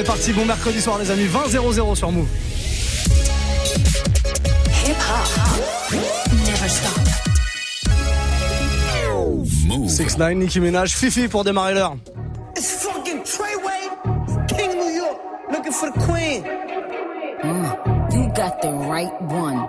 est parti. Bon mercredi soir, les amis. 20-0-0 sur Move. 6 9 Nicki Minaj, Fifi pour démarrer l'heure. It's fucking Treyway, King New York, looking for the queen. Mm, you got the right one.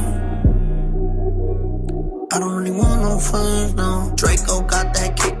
Really want no friends, no. Draco got that kickback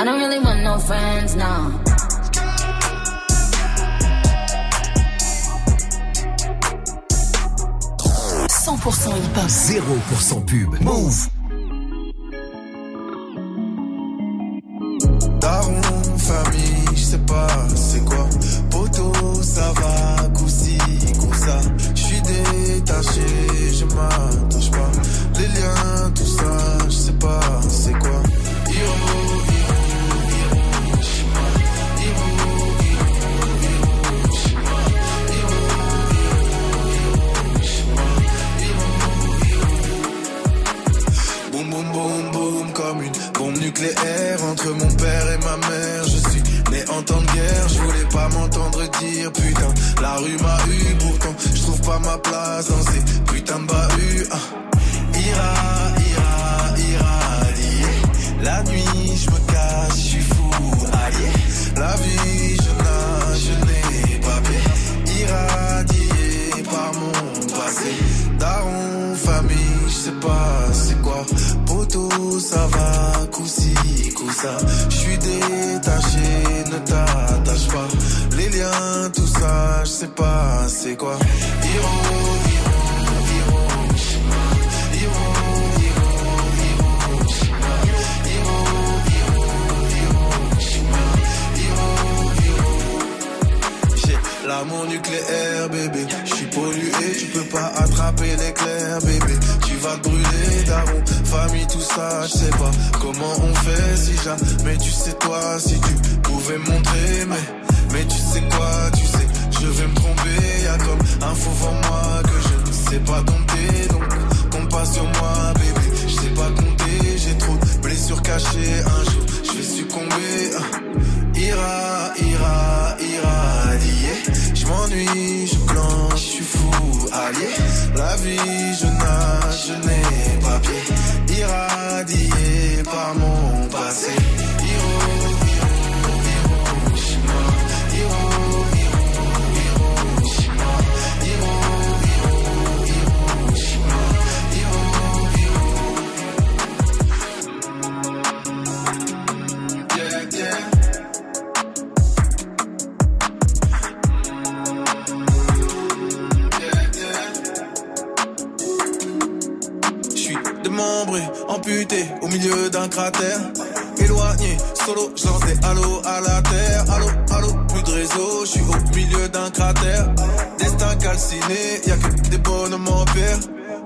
I don't really want no friends, no. hip-hop. 0% pub. Move. Daron, famille, je sais pas c'est quoi. Poto, ça va, coussi, ça. Je suis détaché, je m'attache pas. Les liens, tout ça, je sais pas c'est quoi. Nucléaire entre mon père et ma mère. Je suis né en temps de guerre, je voulais pas m'entendre dire putain. La rue m'a eu, pourtant je trouve pas ma place dans ces putains de bahuts. Ah. Ira, ira, irradier. La nuit je me cache, je suis fou, allié. La vie je nage, je n'ai pas paix. Irradié par mon passé. Daron, famille, je sais pas c'est quoi. Poteau, ça va, coussi, coussa. Je suis détaché, ne t'attache pas. Les liens, tout ça, je sais pas c'est quoi. Hiro, l'amour nucléaire, bébé. Tu peux pas attraper l'éclair, bébé. Tu vas te brûler, daron. Famille, tout ça, je sais pas comment on fait si jamais tu sais toi, si tu pouvais montrer, mais, mais tu sais quoi, tu sais, je vais me tromper. Y'a comme un faux moi que je ne sais pas dompter, donc compte pas sur moi, bébé. Je sais pas compter, j'ai trop de blessures lâcher un jour, je vais succomber. Ira, ira, irradier. Je m'ennuie, je plante, je suis fou, allié. La vie, je nage, je n'ai pas pied. Irradié par mon passé. Milieu d'un cratère. Éloigné, solo, je lance des à la terre. Allô, allô, plus de réseau, je suis au milieu d'un cratère. Destin calciné, y a que des bonhommes en.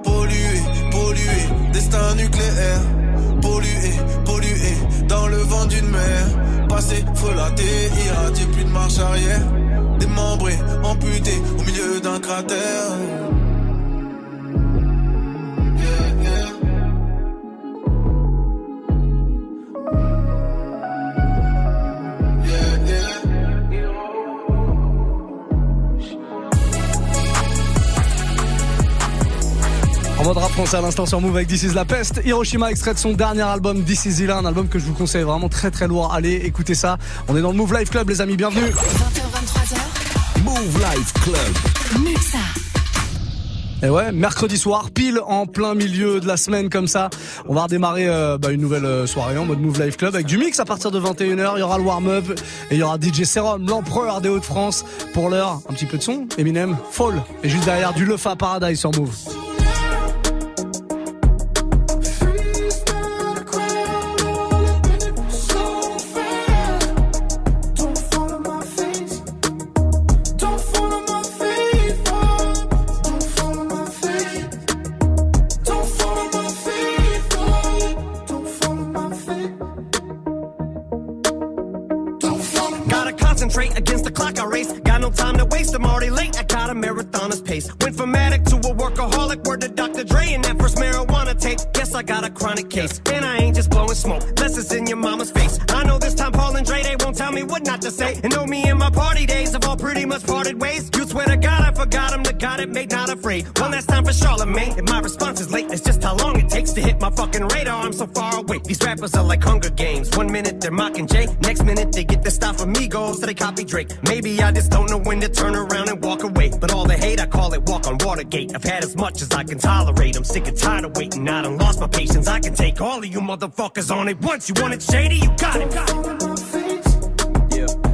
Pollué, pollué, destin nucléaire. Pollué, pollué, dans le vent d'une mer. Passé, frelaté, irradié, plus de marche arrière. Démembré, amputé au milieu d'un cratère. Français à l'instant sur Move avec This is la peste. Hiroshima extrait de son dernier album This is Ila, un album que je vous conseille vraiment très très lourd. Allez, écoutez ça. On est dans le Move Life Club les amis, bienvenue. 20h23h. Move Life Club. Muxa. Et ouais, mercredi soir, pile en plein milieu de la semaine comme ça, on va redémarrer euh, bah, une nouvelle euh, soirée en mode Move Life Club avec du mix à partir de 21h. Il y aura le warm-up et il y aura DJ Serum, l'empereur des Hauts-de-France. Pour l'heure, un petit peu de son, Eminem, Fall. Et juste derrière, du Lefa Paradise sur Move. Against the clock I race. Got no time to waste, I'm already late. I got a marathoner's pace. Went from addict to a workaholic. Word to Dr. Dre and that first marijuana tape. Guess I got a chronic case. And I ain't just blowing smoke, unless it's in your mama's face. I know this time Paul and Dre, they won't tell me what not to say. And know me and my party days have all pretty much parted ways. You swear to I forgot him, the God it made not afraid. One last time for Charlemagne. If my response is late, it's just how long it takes to hit my fucking radar. I'm so far away. These rappers are like Hunger Games. One minute they're mocking Jay, next minute they get the stuff from Migos, so they copy Drake. Maybe I just don't know when to turn around and walk away. But all the hate, I call it walk on Watergate. I've had as much as I can tolerate. I'm sick and tired of waiting. Out. I done lost my patience. I can take all of you motherfuckers on it once. You want it shady? You got it. Got it. Yeah.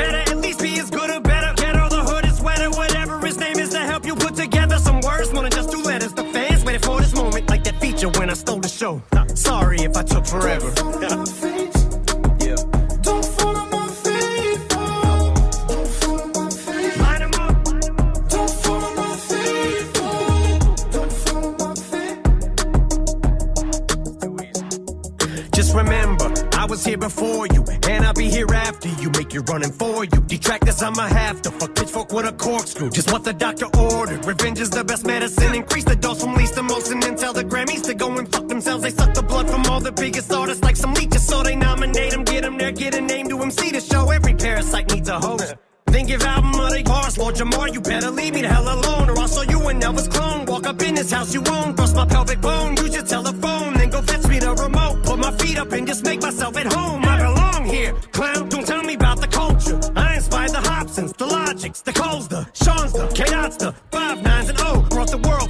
show. Sorry if I took forever. Yeah. Line 'em up. Don't follow my feet Don't follow my feet Just remember, I was here before you, I'll be here after you. Make you running for you. detract Detractors, I'ma have to fuck pitchfork with a corkscrew. Just what the doctor ordered. Revenge is the best medicine. Increase the dose from least to most, and then tell the Grammys to go and fuck themselves. They suck the blood from all the biggest artists like some leeches, so they nominate them, get them there, get a name to MC to show. Every parasite needs a host. Then give album of the bars, Lord Jamar, you better leave me the hell alone, or I'll show you an Elvis clone. Walk up in this house you own, bust my pelvic bone, use your telephone, then go fetch me the remote. Put my feet up and just make myself at home. I belong here, clown. Don't tell me about the culture. I inspired the Hobsons, the Logics, the Coles, the Sean's, the K-Dots, the Five Nines and O. Brought the world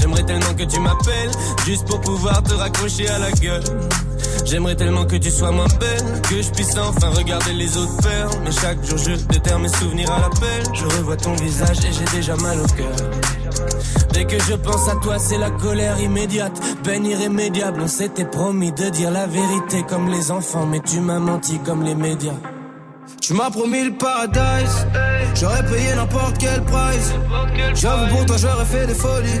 J'aimerais tellement que tu m'appelles, juste pour pouvoir te raccrocher à la gueule. J'aimerais tellement que tu sois moins belle, que je puisse enfin regarder les autres faire. Mais chaque jour je déterre mes souvenirs à l'appel. Je revois ton visage et j'ai déjà mal au cœur. Dès que je pense à toi, c'est la colère immédiate, peine irrémédiable. On s'était promis de dire la vérité comme les enfants, mais tu m'as menti comme les médias. Tu m'as promis le paradise, j'aurais payé n'importe quel price. J'avoue pour toi, j'aurais fait des folies.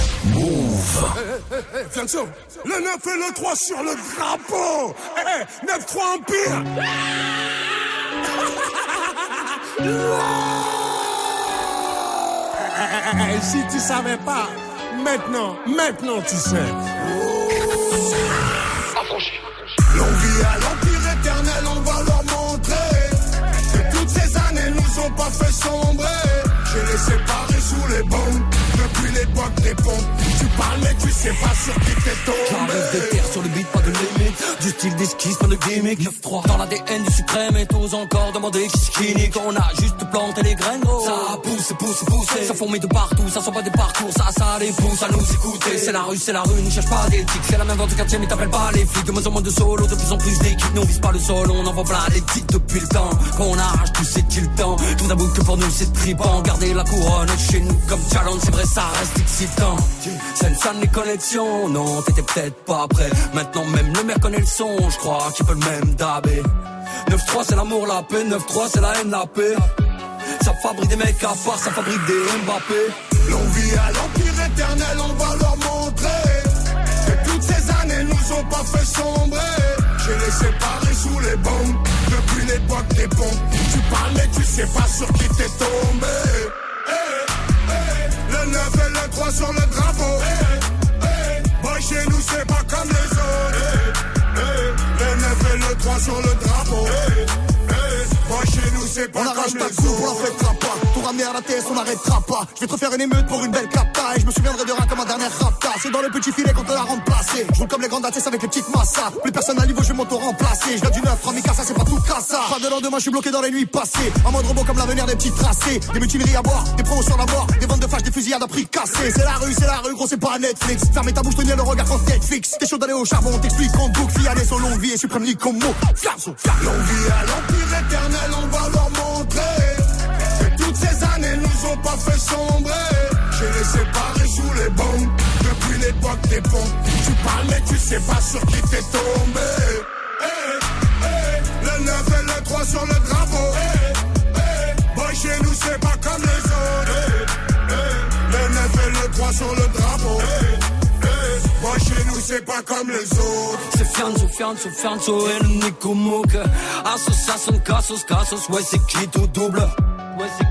Move. Eh, eh, eh, Fianso, le 9 et le 3 sur le drapeau. Eh, eh, 9-3 Empire. Eh, eh, si tu savais pas, maintenant, maintenant tu sais. L'envie à l'empire éternel, on va leur montrer que toutes ces années nous ont pas fait sombrer. J'ai les séparés sous les bombes depuis l'époque des pompes. Tu parles mais tu sais pas sur qui t'es tombé. J'arrive de terre sur le beat, pas de limite. Du style d'esquisse, pas de gimmick. 9-3 dans l'ADN du suprême et tous encore demander qui qui nique. On a juste planté les graines, gros. Ça pousse, pousse, pousse. Ça fourmille de partout, ça sent pas des parcours. Ça, ça les pousse à nous écouter. C'est la rue, c'est la rue, ne cherche pas d'éthique. C'est la même vente du quartier, mais t'appelles pas les flics. De moins en moins de solo, de plus en plus d'équipes. Nous on vise pas le sol, on envoie plein les titres depuis le temps. Qu'on arrache tout, c'est-il le temps. Tout d'abord que pour nous c'est tripant. Garder la couronne chez nous comme challenge, c'est vrai, ça reste excitant. C'est ça les connexions, non, t'étais peut-être pas prêt. Maintenant même le maire connaît le son, je crois qu'il peut le même dabé. 9-3 c'est l'amour, la paix, 9-3 c'est la haine, la paix. Ça fabrique des mecs à part, ça fabrique des Mbappé. L'envie à l'empire éternel, on va leur montrer que toutes ces années nous ont pas fait sombrer. J'ai les séparés sous les bombes depuis l'époque des pompes. Tu parles mais tu sais pas sur qui t'es tombé. Le 9 et le 3 sur le drapeau. Eh, Boy, chez nous c'est pas comme les autres. Le 9 et le 3 sur le drapeau. Boy, chez nous c'est pas On comme les coupe, on autres. en fêtera pas. Ramener à la TS, on n'arrêtera pas. Je vais te refaire une émeute pour une belle capta. Et je me souviendrai de rien comme un dernier rapta. C'est dans le petit filet qu'on te l'a remplacé. Je comme les grandes ATS avec les petites massas. Plus personne à niveau, je vais m'auto-remplacer. Je viens du 9, ça c'est pas tout ça. Pas de lendemain, je suis bloqué dans les nuits passées. En mode robot comme l'avenir des petits tracés. Des mutineries à boire, des promotions à mort. Des ventes de flash, des fusillades à prix cassés. C'est la rue, c'est la rue, gros, c'est pas Netflix. Fermez ta bouche, tenir le regard quand Netflix. T'es chaud d'aller au charbon, t'explique en boucle. Fille, longue vie et suprême comme mot. Fianso, L'envie à l'empire éternel, on va ces années nous ont pas fait sombrer. J'ai les séparés sous les bombes depuis l'époque des pompes. Tu parles mais tu sais pas sur qui t'es tombé. Eh, eh, le 9 et le 3 sur le drapeau. Eh, eh, boy, chez nous c'est pas comme les autres. Le 9 et le 3 sur le drapeau. Boy, chez nous c'est pas comme les autres. C'est Fianzo, Fianzo, Fianzo et le Nico Mouk. Association, Cassos, Cassos, ouais, c'est qui tout double? Ouais, c'est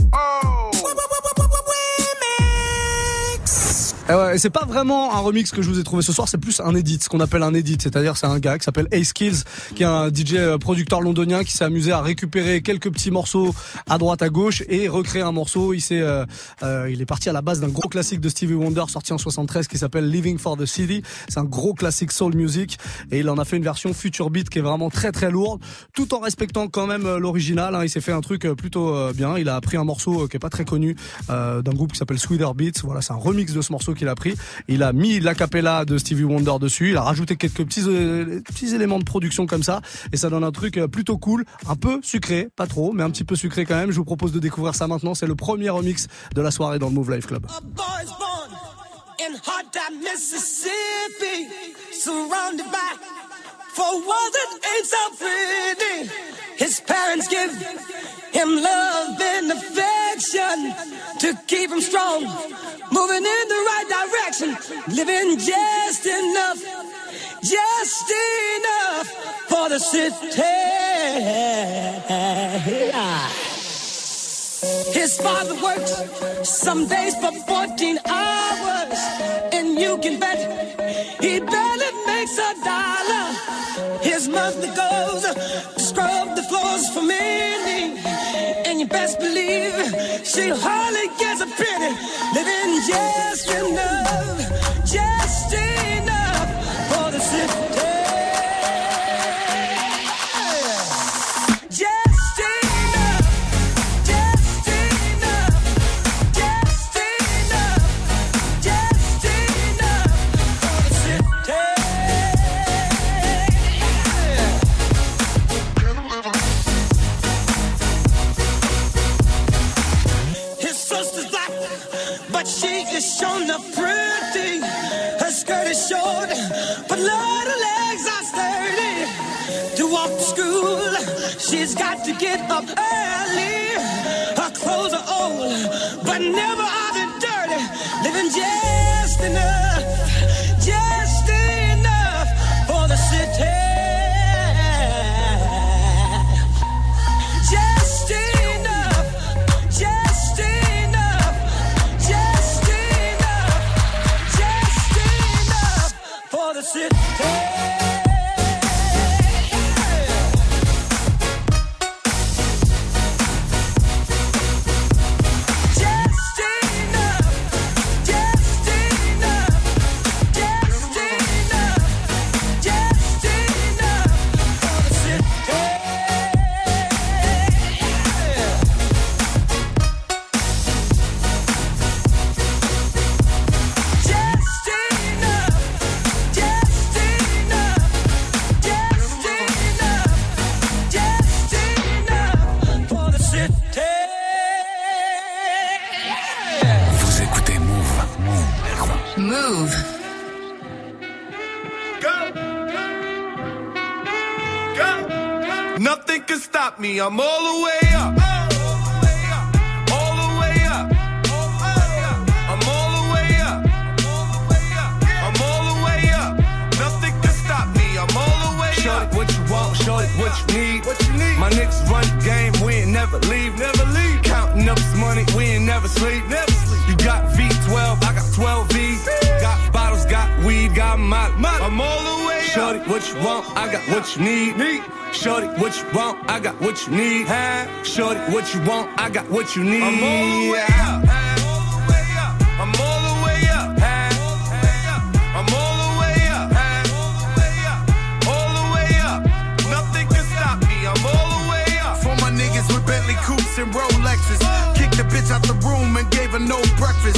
ouais, et c'est pas vraiment un remix que je vous ai trouvé ce soir, c'est plus un edit, ce qu'on appelle un edit, c'est-à-dire c'est un gars qui s'appelle Ace Kills, qui est un DJ euh, producteur londonien qui s'est amusé à récupérer quelques petits morceaux à droite à gauche et recréer un morceau. Il s'est, euh, euh, il est parti à la base d'un gros classique de Stevie Wonder sorti en 73 qui s'appelle Living for the City. C'est un gros classique soul music et il en a fait une version future beat qui est vraiment très très lourde, tout en respectant quand même euh, l'original. Hein. Il s'est fait un truc plutôt bien. Il a pris un morceau qui est pas très connu euh, d'un groupe qui s'appelle Sweeter Beats. Voilà, c'est un remix de ce morceau qu'il a pris. Il a mis l'acapella de Stevie Wonder dessus. Il a rajouté quelques petits euh, petits éléments de production comme ça et ça donne un truc euh, plutôt cool, un peu sucré, pas trop, mais un petit peu sucré quand même. Je vous propose de découvrir ça maintenant. C'est le premier remix de la soirée dans le Move Life Club. His parents give him love and affection to keep him strong, moving in the right direction, living just enough, just enough for the city. His father works some days for 14 hours, and you can bet he barely makes a dollar. His mother goes to scrub the floors for many, and you best believe she hardly gets a penny, living just enough, just enough for the city. Is short, but her legs are sturdy. To walk to school, she's got to get up early. Her clothes are old, but never are they dirty. Living just enough, what you need. I'm all the way up. I'm all the way up. I'm all the way up. All the way up. Nothing can stop me. I'm all the way up. For my niggas with Bentley coupes and Rolexes. Kicked the bitch out the room and gave her no breakfast.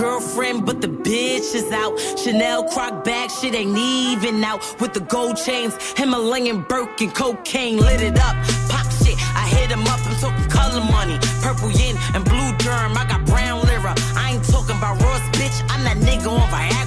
girlfriend, but the bitch is out. Chanel croc bag, shit ain't even out. With the gold chains, Himalayan Birkin, cocaine lit it up. Pop shit, I hit him up. I'm talking color money, purple yin and blue germ. I got brown lira. I ain't talking about Ross, bitch. I'm that nigga on Viagra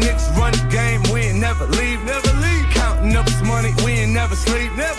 niggas run the game, we ain't never leave. Never leave. Counting up this money, we ain't never sleep. Never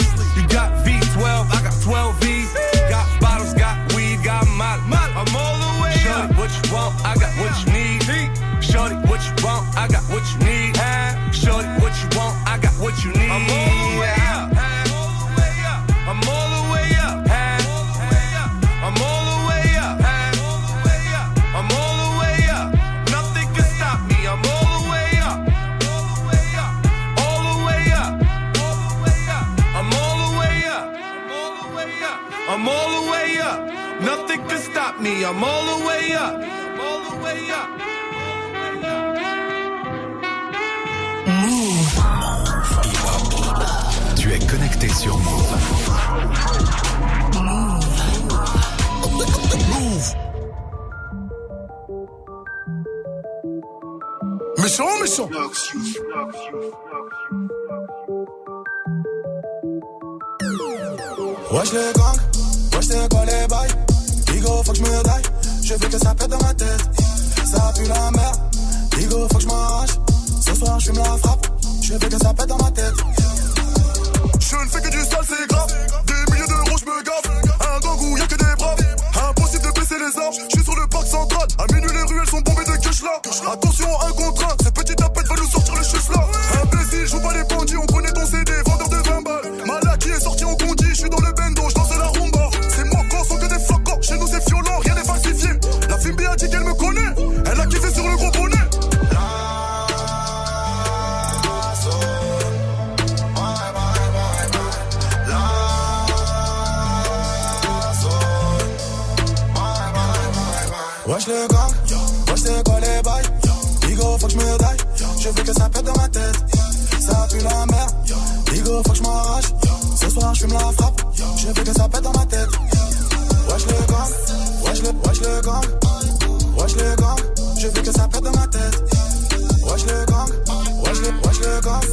Wesh les gangs, wesh c'est quoi les bails. Digo faut que je me daille, je veux que ça pète dans ma tête. Ça pue la merde, Digo faut que je m'arrache. Ce soir je fume la frappe, je veux que ça pète dans ma tête. Je ne fais que du sale, c'est grave. Des milliers d'euros, je me gaffe. Un gang où y'a que des braves. Impossible les armes. Je suis sur le parc central. À minuit, les ruelles sont bombées de cash là. Attention, un contre un. Ces petites tapettes va nous sortir le chus là. Imbécile, joue pas les bandits. On connaît ton CD, vendeur de 20 balles. Malaki est sorti en condi. Je suis dans le bendo, Les gang, wesh c'est quoi les bails. Digo faut que je me daille, je veux que ça pète dans ma tête. Ça pue la merde, Digo faut que je m'arrache. Ce soir je fume la frappe, je veux que ça pète dans ma tête. Wesh les gang, wesh les, wesh les gang. Wesh les gang, je veux que ça pète dans ma tête. Wesh les gang, wesh les, wesh les gang.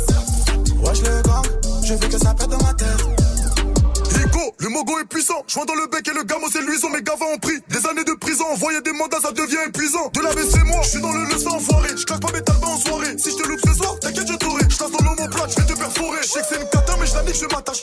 Wesh les gang, je veux que ça pète dans ma tête. Higo, le mogo est puissant. Joint dans le bec et le gamo c'est luisant. Mes gavas ont pris Envoyer des mandats, ça devient épuisant. De la c'est moi, je suis dans le leçon enfoiré. Je claque pas mes talbans en soirée. Si je te loupe ce soir, t'inquiète, je t'aurai. Je dans l'homoplate, je vais te perforer. Je sais que c'est une cata, mais je la je m'attache.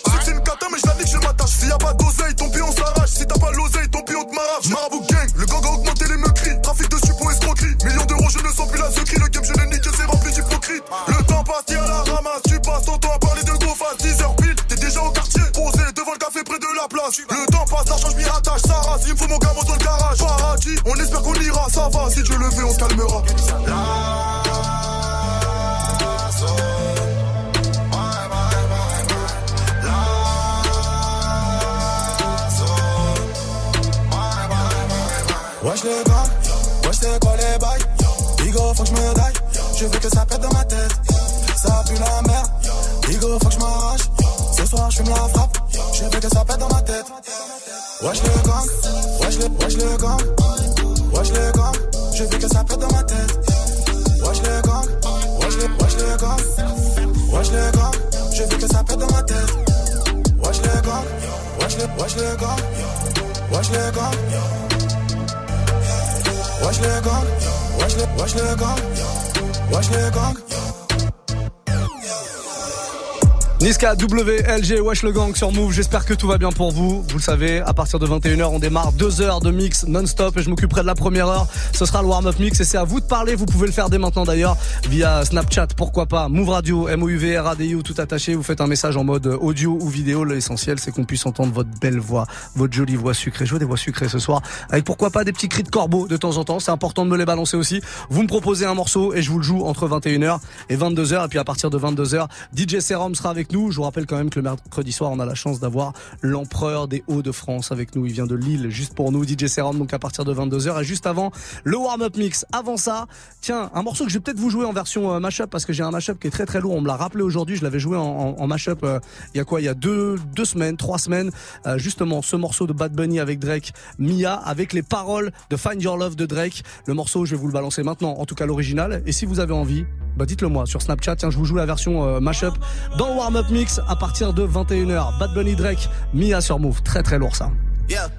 Niska, WLG, Wesh le Gang sur Move. J'espère que tout va bien pour vous. Vous le savez, à partir de 21h, on démarre deux heures de mix non-stop et je m'occuperai de la première heure. Ce sera le warm-up mix et c'est à vous de parler. Vous pouvez le faire dès maintenant d'ailleurs via Snapchat, pourquoi pas. Move Radio, M-O-U-V, R-A-D-I-O, tout attaché. Vous faites un message en mode audio ou vidéo. L'essentiel, c'est qu'on puisse entendre votre belle voix, votre jolie voix sucrée. Je veux des voix sucrées ce soir avec pourquoi pas des petits cris de corbeau de temps en temps. C'est important de me les balancer aussi. Vous me proposez un morceau et je vous le joue entre 21h et 22h. Et puis à partir de 22h, DJ Serum sera avec nous. Je vous rappelle quand même que le mercredi soir, on a la chance d'avoir l'empereur des Hauts-de-France avec nous. Il vient de Lille, juste pour nous, DJ Serum, donc à partir de 22h. Et juste avant, le warm-up mix. Avant ça, tiens, un morceau que je vais peut-être vous jouer en version euh, mashup parce que j'ai un mashup qui est très très lourd. On me l'a rappelé aujourd'hui. Je l'avais joué en, en, en mashup euh, il y a quoi? Il y a deux, deux semaines, trois semaines. Euh, justement, ce morceau de Bad Bunny avec Drake, Mia, avec les paroles de Find Your Love de Drake. Le morceau, je vais vous le balancer maintenant, en tout cas l'original. Et si vous avez envie, bah dites-le moi sur Snapchat. Tiens, je vous joue la version euh, mashup dans le warm-up mix à partir de 21h. Bad Bunny Drake, Mia sur Move. Très très lourd ça. Yeah.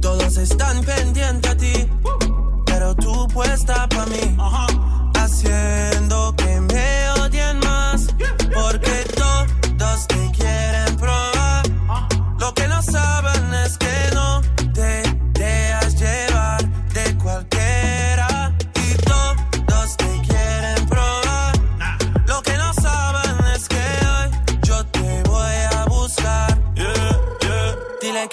Todos están pendientes a ti, pero tú puesta pa' mí, haciendo que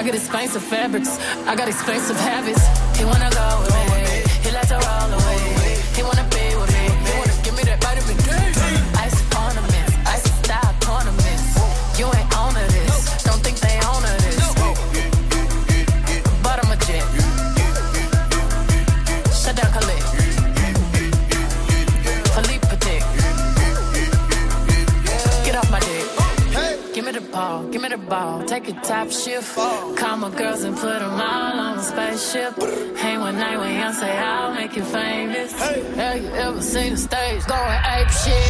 I got expensive fabrics, I got expensive habits. He wanna go it top shift. Call my girls and put them all on a spaceship. Hang one night with him, say I'll make you famous. Hey. Have you ever seen the stage going ape shit?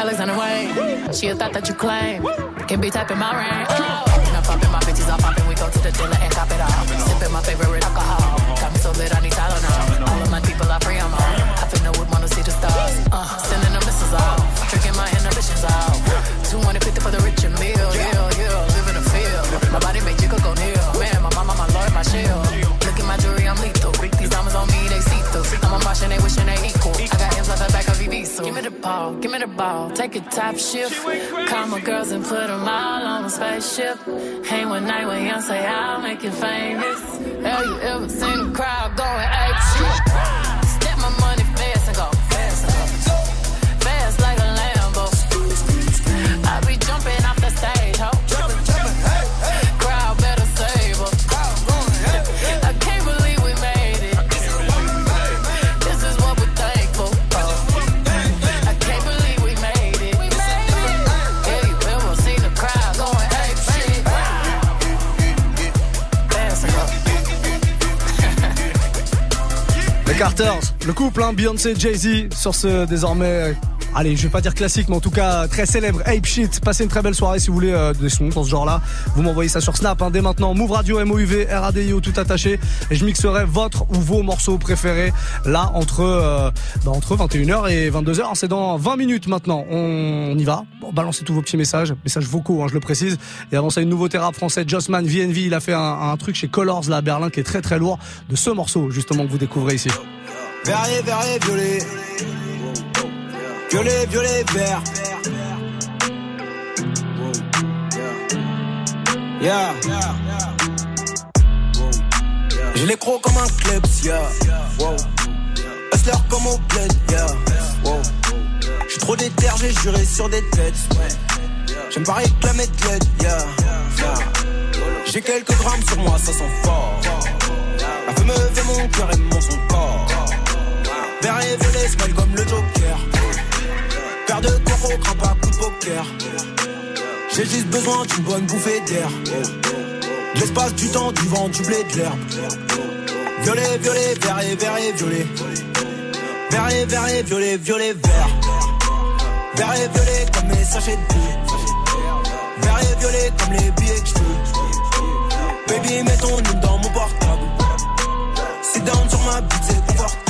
Alexander Wayne. She a thought that you claim. Can be typing my ring. Uh. Oh. And I'm popping my bitches, I'm popping. We go to the dealer and cop it all. Sipping my favorite alcohol. Got me so lit, I need give me the ball, give me the ball. Take a top shift. Call my girls and put them all on a spaceship. Hang one night with say I'll make you famous. Have you ever seen a crowd going ape shit? Couple, hein, Beyoncé, Jay-Z, sur ce désormais, euh, allez, je vais pas dire classique, mais en tout cas très célèbre Ape Shit. Passez une très belle soirée si vous voulez euh, des sons dans ce genre-là. Vous m'envoyez ça sur Snap hein, dès maintenant. Move Radio, MOUV, RADIO, tout attaché. Et je mixerai votre ou vos morceaux préférés là entre, euh, bah, entre 21h et 22h. C'est dans 20 minutes maintenant. On, y va. Balancez tous vos petits messages, messages vocaux, hein, je le précise. Et avant ça, une nouveauté rap français, Jossman VNV. Il a fait un, un truc chez Colors là à Berlin qui est très très lourd de ce morceau justement que vous découvrez ici. Verrier, verrier, violet. Violet, violet, vert. Yeah. J'ai les crocs comme un klebs, yeah. Hustler comme au bled, yeah. Wow. J'suis trop déter, j'ai juré sur des têtes. J'aime pas réclamer de l'aide, yeah. J'ai quelques grammes sur moi, ça sent fort. La feu me fait mon cœur et mon son corps. Vert et violet, smile comme le Joker. Paire de coco, crampe à coup de poker. J'ai juste besoin d'une bonne bouffée d'air. L'espace, du temps, du vent, du blé, de l'herbe. Violet, violet, vert et vert et violet. Vert et vert et violet, violet, vert. Vert et violet comme mes sachets de billes. Vert et violet comme les billets que je Baby, mets ton nom dans mon portable. Sit down sur ma bite, c'est confortable.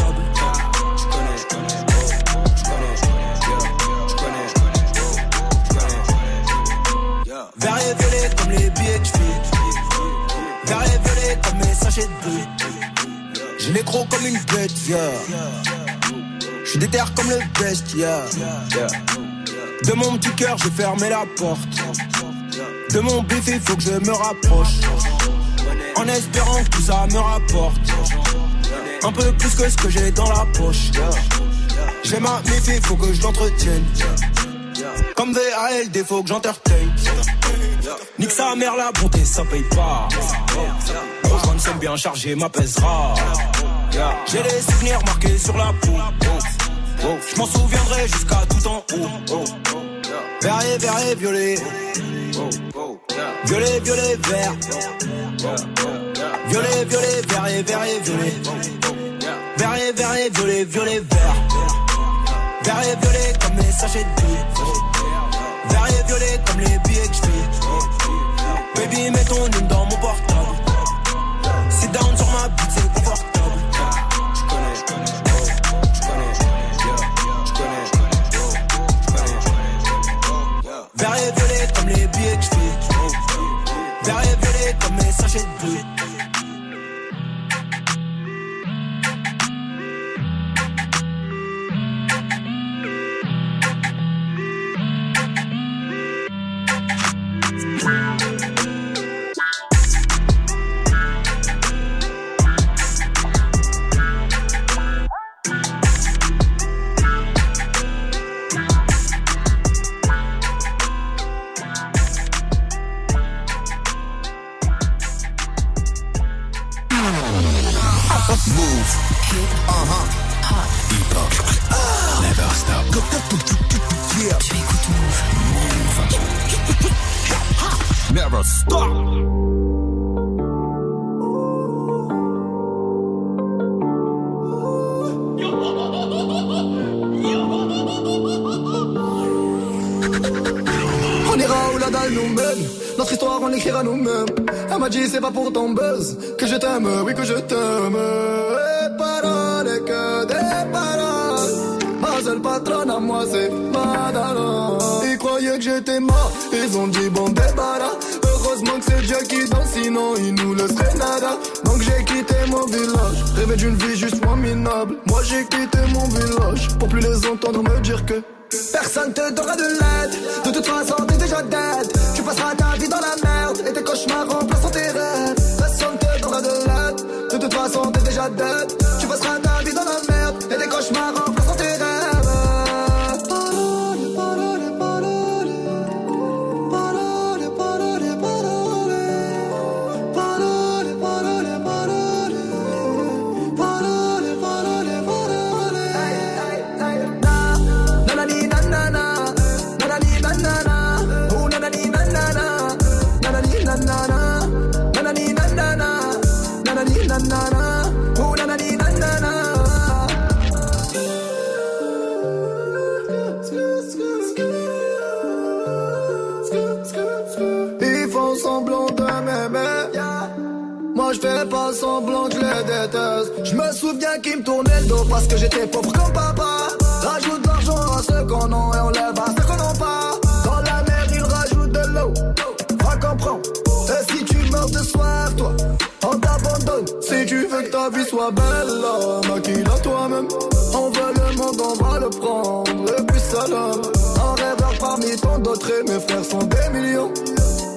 Comme mes sachets de billes. J'ai les comme une bête, yeah. J'suis déter comme le best, yeah. De mon petit cœur, j'ai fermé la porte. De mon bif, il faut que je me rapproche. En espérant que tout ça me rapporte. Un peu plus que ce que j'ai dans la poche. J'ai ma méfie, faut que je l'entretienne. Comme VAL, défaut que j'entertain. Nique sa mère, la bonté, ça paye pas. Bien chargé, m'apaisera. J'ai les souvenirs marqués sur la peau. Je m'en souviendrai jusqu'à tout en haut. Vert et violet. Violet, violet, vert. Violet, violet, vert et vert et violet. Vert et vert et violet, violet, vert. Et violet comme les sachets de billes. Vert et violet comme les billets que je Baby, mets ton dans mon portable. Down sur ma bite, c'est confortable. Vert et violet comme les billets que je Vert et violet comme mes sachets de billes. Je fais pas semblant que les déteste. Je me souviens qu'ils me tournaient le dos parce que j'étais pauvre comme papa. Rajoute l'argent à ceux qu'on a et on lève à ceux qu'on n'a pas. Dans la mer, ils rajoutent de l'eau. Va comprendre. Et si tu meurs de soif, toi, on t'abandonne. Si tu veux que ta vie soit belle, maquille-la toi-même. On veut le monde, on va le prendre. Et puis salam. Un rêveur parmi tant d'autres et mes frères sont des millions.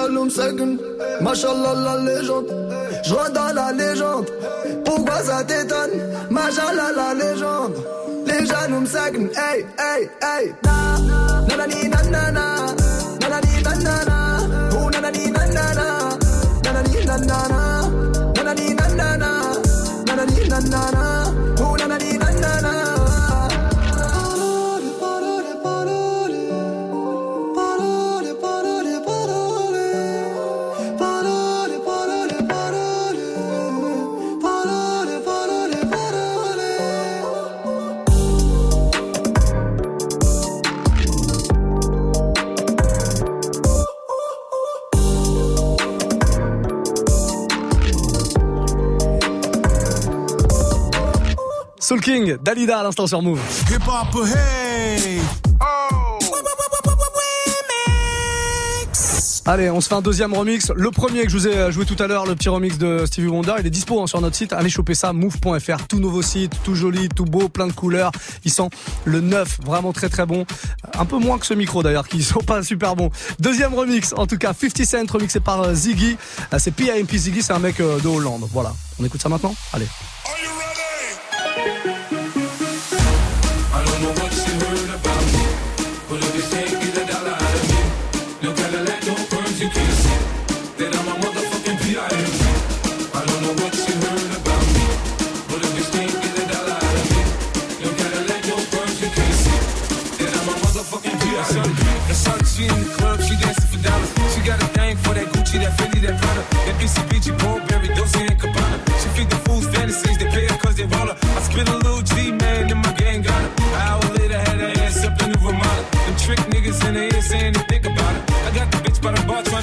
jaloux me machallah la légende. Je dans la légende, pourquoi ça t'étonne? Machallah la légende. Les jaloux me hey, hey, hey. Na, nanana. Nanani Soul King, Dalida à l'instant sur Move. Hip hop, hey! Allez, on se fait un deuxième remix. Le premier que je vous ai joué tout à l'heure, le petit remix de Stevie Wonder, il est dispo hein, sur notre site. Allez choper ça, move.fr. Tout nouveau site, tout joli, tout beau, plein de couleurs. Il sent le neuf, vraiment très très bon. Un peu moins que ce micro d'ailleurs, qui sont pas super bons. Deuxième remix, en tout cas, 50 Cent remixé par euh, Ziggy. Euh, C'est PIMP Ziggy, c'est un mec euh, de Hollande. Voilà. On écoute ça maintenant? Allez.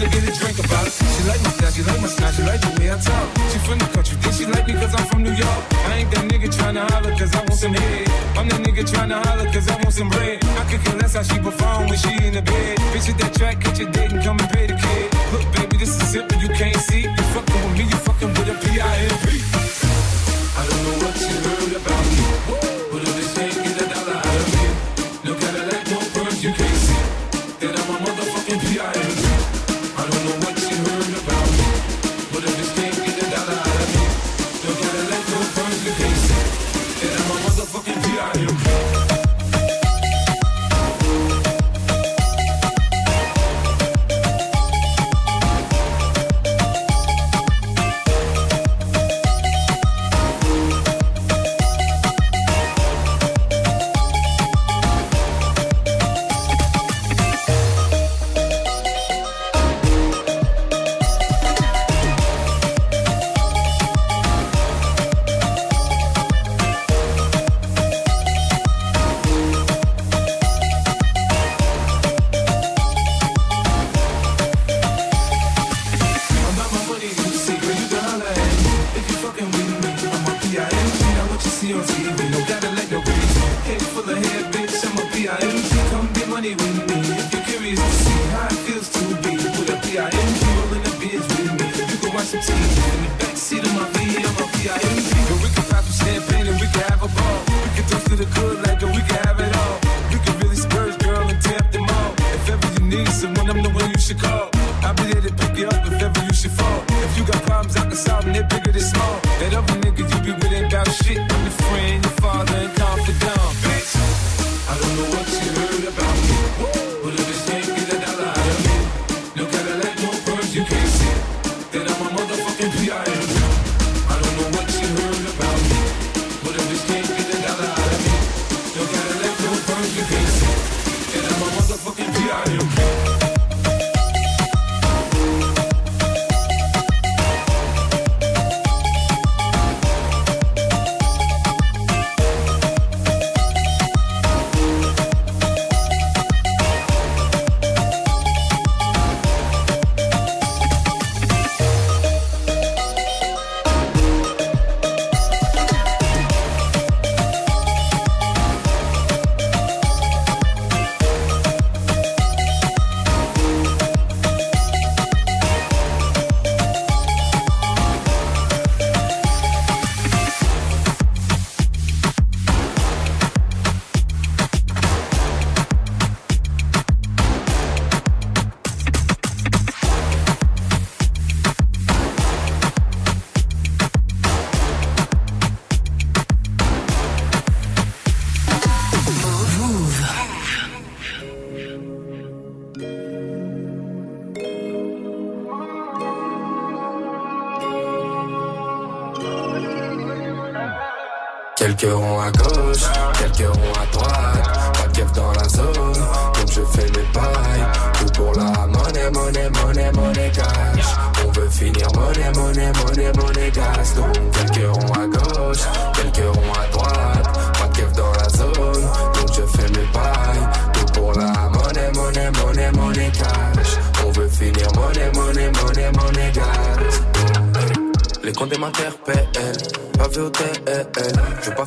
To get a drink about it. She like my style, she like my style, she like the way I talk. She from the country, think she like me cause I'm from New York. I ain't that nigga tryna holler cause I want some head. I'm that nigga tryna holler cause I want some bread. I could care less how she perform when she in the bed. Bitch at that track, catch your date and come and pay the kid. Look, baby, this is simple, you can't see. You fucking with me,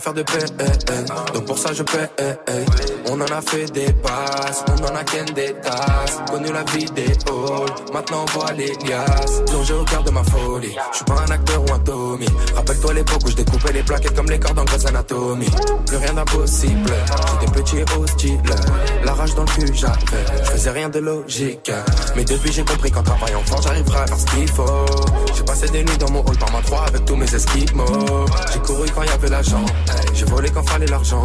faire de PN, donc pour ça je paie. A fait des passes, on en a ken des tasses. Connu la vie des halls, maintenant on voit les liasses. Plongé au cœur de ma folie, je suis pas un acteur ou un Tommy. Rappelle-toi l'époque où je découpais les plaquettes comme les cordes en Grey's Anatomy. Plus rien d'impossible, j'étais petit hostile. La rage dans le cul j'avais, je faisais rien de logique. Mais depuis j'ai compris qu'en travaillant fort j'arriverai à faire ce qu'il faut. J'ai passé des nuits dans mon hall par ma 3 avec tous mes esquimaux. J'ai couru quand y avait l'argent, j'ai volé quand fallait l'argent.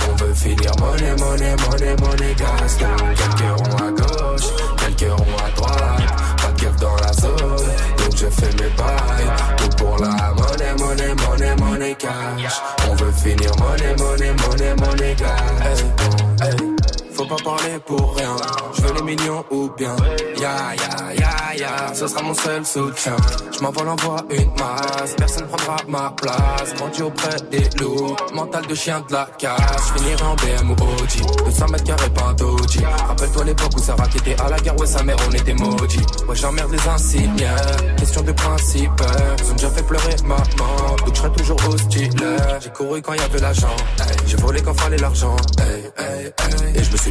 Finir monnaie, monnaie, monnaie, monnaie gas. Donc quelques ronds à gauche, quelques ronds à droite, pas de dans la zone, donc je fais mes bails. Tout pour la monnaie, monnaie, monnaie, monnaie cash. On veut finir monnaie, monnaie, monnaie, monnaie gas. Hey, hey. Faut pas parler pour rien. Je veux les millions ou bien. Ya ya ya ya, ce sera mon seul soutien. Je m'envole en voie une masse, personne prendra ma place. Grandi auprès des loups, mental de chien de la casse. Je finirai en BM ou OG, 200 mètres carrés pas. Rappelle-toi l'époque où Sarah qui était à la guerre, ouais sa mère on était maudits. Ouais j'emmerde les insignes, question de principe. Ils ont déjà fait pleurer maman, donc je toujours hostile. J'ai couru quand y avait l'argent, j'ai volé quand fallait l'argent. Et je me suis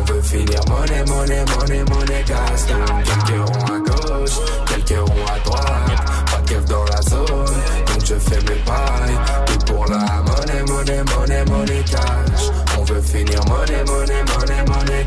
On veut finir monnaie, monnaie, monnaie, monnaie gas. Donc quelques ronds à gauche, quelques ronds à droite, pas de dans la zone, donc je fais mes pailles. Tout pour la monnaie, monnaie, monnaie, monnaie cash. Monnaie, monnaie, monnaie, monnaie.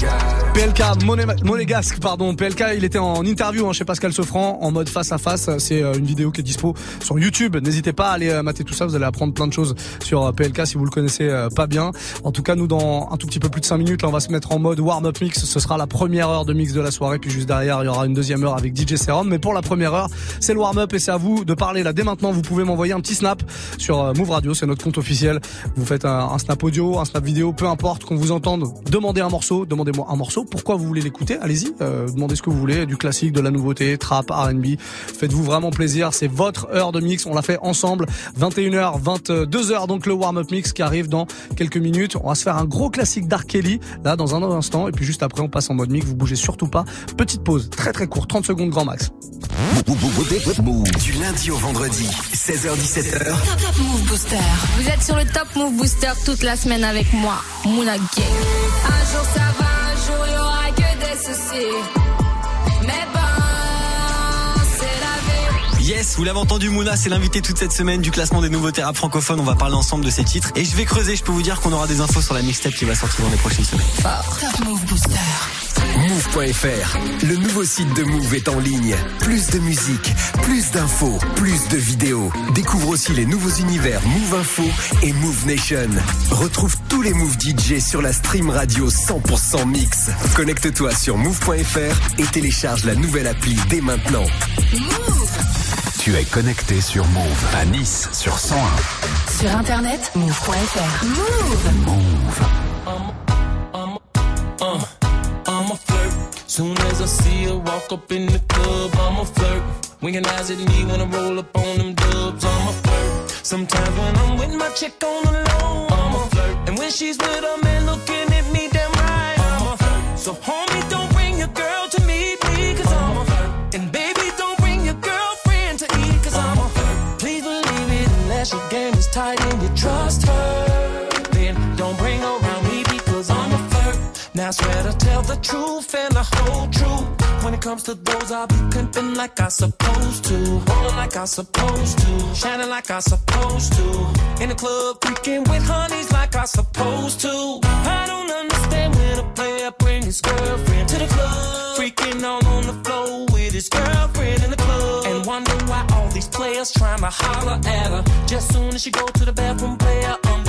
PLK, Moné- monégasque, pardon. PLK, il était en interview hein, chez Pascal Sofran, en mode face à face. C'est euh, une vidéo qui est dispo sur YouTube. N'hésitez pas à aller euh, mater tout ça. Vous allez apprendre plein de choses sur euh, PLK si vous le connaissez pas bien. En tout cas, nous, dans un tout petit peu plus de 5 minutes, là, on va se mettre en mode warm-up mix. Ce sera la première heure de mix de la soirée. Puis juste derrière, il y aura une deuxième heure avec DJ Serum. Mais pour la première heure, c'est le warm-up et c'est à vous de parler là dès maintenant. Vous pouvez m'envoyer un petit snap sur Move Radio. C'est notre compte officiel. Vous faites un, un snap audio, un snap vidéo, peu importe qu'on vous entende. Demandez un morceau. Demandez-moi un morceau. Pourquoi vous voulez l'écouter? Allez-y. euh, demandez ce que vous voulez. Du classique, de la nouveauté, trap, R&B. Faites-vous vraiment plaisir. C'est votre heure de mix. On l'a fait ensemble. 21h, 22h. Donc le warm-up mix qui arrive dans quelques minutes. On va se faire un gros classique d'Ark Kelly là dans un instant. Et puis juste après, on passe en mode mix. Vous bougez surtout pas. Petite pause, très très courte, 30 secondes grand max. Du lundi au vendredi, 16h17h. Top, top Move Booster. Vous êtes sur le Top Move Booster toute la semaine avec moi, Mouna Gang. Un jour ça va, un jour il y aura que des soucis. Yes, vous l'avez entendu, Mouna, c'est l'invité toute cette semaine du classement des nouveaux rap francophones. On va parler ensemble de ces titres. Et je vais creuser, je peux vous dire qu'on aura des infos sur la mixtape qui va sortir dans les prochaines semaines. Top Move Booster. Move.fr, le nouveau site de Move est en ligne. Plus de musique, plus d'infos, plus de vidéos. Découvre aussi les nouveaux univers Move Info et Move Nation. Retrouve tous les Move DJ sur la stream radio 100% mix. Connecte-toi sur Move.fr et télécharge la nouvelle appli dès maintenant. Tu es connecté sur Move à Nice sur 101. Sur internet, move.fr. Move. Uh, I'm a flirt. Soon as I see her walk up in the club, I'm a flirt. Winking eyes at me when I roll up on them dubs, I'm a flirt. Sometimes when I'm with my chick on the low, I'm a flirt. And when she's with a man looking at me, damn right, I'm a flirt. So homie, don't swear to tell the truth and the whole truth. When it comes to those, I'll be pimping like I supposed to. Rolling like I supposed to. Shining like I supposed to. In the club, freaking with honeys like I supposed to. I don't understand when a player bring his girlfriend to the club. Freaking all on the floor with his girlfriend in the club. And wonder why all these players trying to holler at her. Just soon as she go to the bathroom, player, um,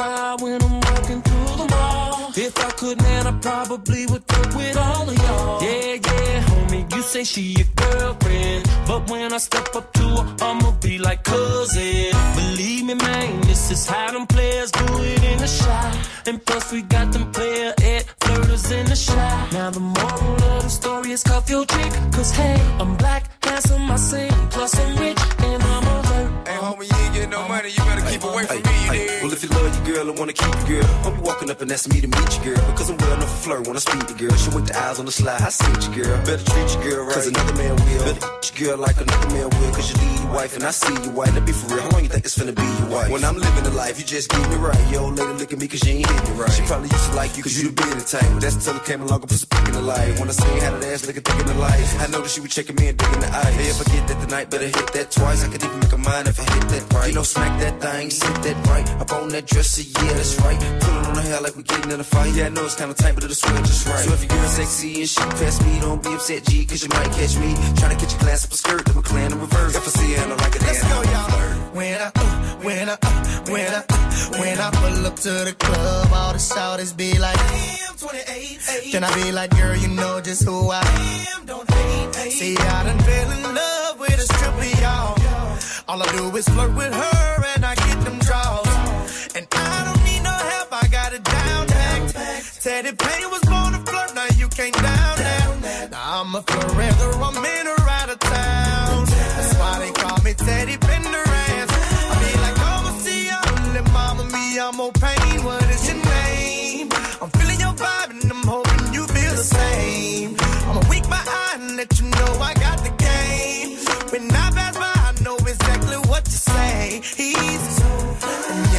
dog on the prowl when I'm walking through the mall. If I could, man, I probably would fuck with all of y'all. Yeah, yeah, homie, you say she your girlfriend. But when I step up to her, I'ma be like cousin. Believe me, man, this is how them players do it in the shot. And plus, we got them player at flirters in the shot. Now, the moral of the story is cuff your chick. Cause hey, I'm black, handsome, I sing. Plus, I'm rich, and I'm a flirt. Hey, homie, you ain't getting no money. You better keep away from me, you? Well, if you love your girl and wanna keep you, girl, be walking up and asking me to meet you, girl. Because I'm well enough for flirt when I speak to girl. She with the eyes on the slide, I see your girl. Better treat you, girl right. Cause another man will. Better get your girl like another man will. Cause you lead your wife and I see you white. Let be for real. How long you think it's finna be your wife? When I'm living the life, you just getting me right. Yo, lady look at me cause she ain't hitting it right. She probably used to like you cause you the bearded type. But that's until it came along and put some in the light. When I seen how that ass looking thick in the light, I know that she was checking me and digging the eye. Hey, if I get that tonight, better hit that twice. I could even make a mind if I hit that right. You know, smack that thing, sit that right. Up on that dresser, yeah, that's right. Pulling on her hair like we getting in a fight. Yeah, I know it's kinda tight, but it'll swing just right. So if your girl sexy and she past me, don't be upset, G, cause you might catch me. Trying to get your glass up a skirt, then we're clan in reverse. If I see her, I like it, let's go, y'all. When I, uh, when I, uh, when I, uh, when I pull up to the club, all the shouters be like, Damn, 28, Then I be like, girl, you know just who I am. Don't hate, hate. See, I done fell in love with a stripper, y'all. All I do is flirt with her and I get them. And I don't need no help, I got it down pat. Teddy Payne was born to flirt, now you can't down that. Now I'm a forever, I'm in or out of town. That's why they call me Teddy Pendergrass. I be like, Mama, see, I'm little mama, me, I'm more pain. What is your name? I'm feeling your vibe and I'm hoping you feel the same. I'ma wink my eye and let you know I got the game. When I pass by, I know exactly what to say. He's so, so.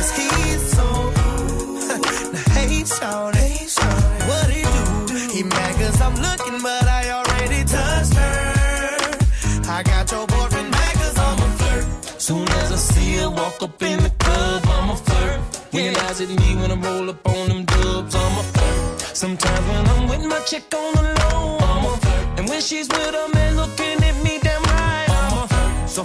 Now, hey, shawty, what he do? He mad cause I'm looking, but I already touched her. I got your boyfriend mad cause I'm a flirt. Soon as I see her walk up in the club, I'm a flirt. Realize it me when I roll up on them dubs. I'm a flirt. Sometimes when I'm with my chick on the low, I'm a flirt. And when she's with a man looking at me damn right, I'm a flirt. So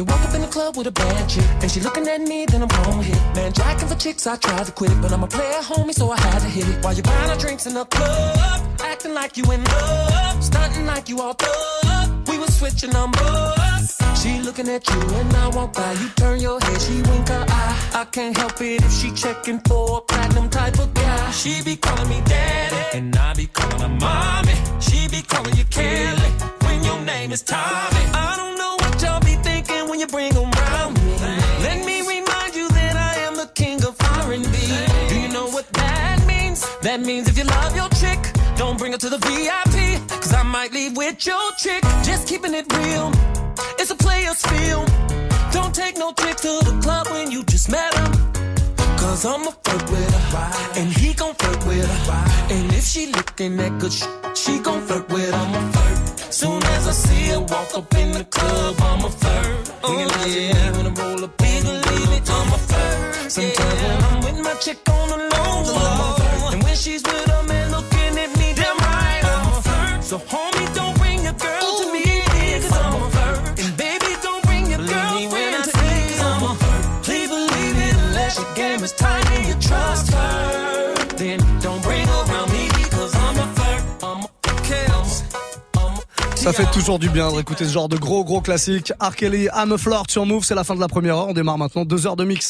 you walk up in the club with a bad chick and she looking at me, then I'm gon' hit. Man, jacking for chicks, I tried to quit, but I'm a player, homie, so I had to hit it. While you buying our drinks in the club, acting like you in love, stunting like you all thug. We was switching numbers. She looking at you and I walk by. You turn your head, she wink her eye. I can't help it if she checking for a platinum type of guy. She be calling me daddy, and I be calling her mommy. She be calling you Kelly when your name is Tommy. I don't you bring 'em round me. Let me remind you that I am the king of R&B. Do you know what that means? That means if you love your chick, don't bring her to the VIP. Cause I might leave with your chick. Just keeping it real. It's a player's film. Don't take no chick to the club when you just met him. Cause I'ma flirt with her. And he gon' flirt with her. And if she looking that good sh- she gon' flirt with I'ma flirt. Soon as I see her walk up in the club, I'ma Oh, yeah. When I roll up, please believe it, I'ma flirt. Sometimes when I'm with my chick on the low, And when she's with a Ça fait toujours du bien de réécouter ce genre de gros gros classique. R. Kelly, I'm a sur Move, c'est la fin de la première heure. On démarre maintenant deux heures de mix.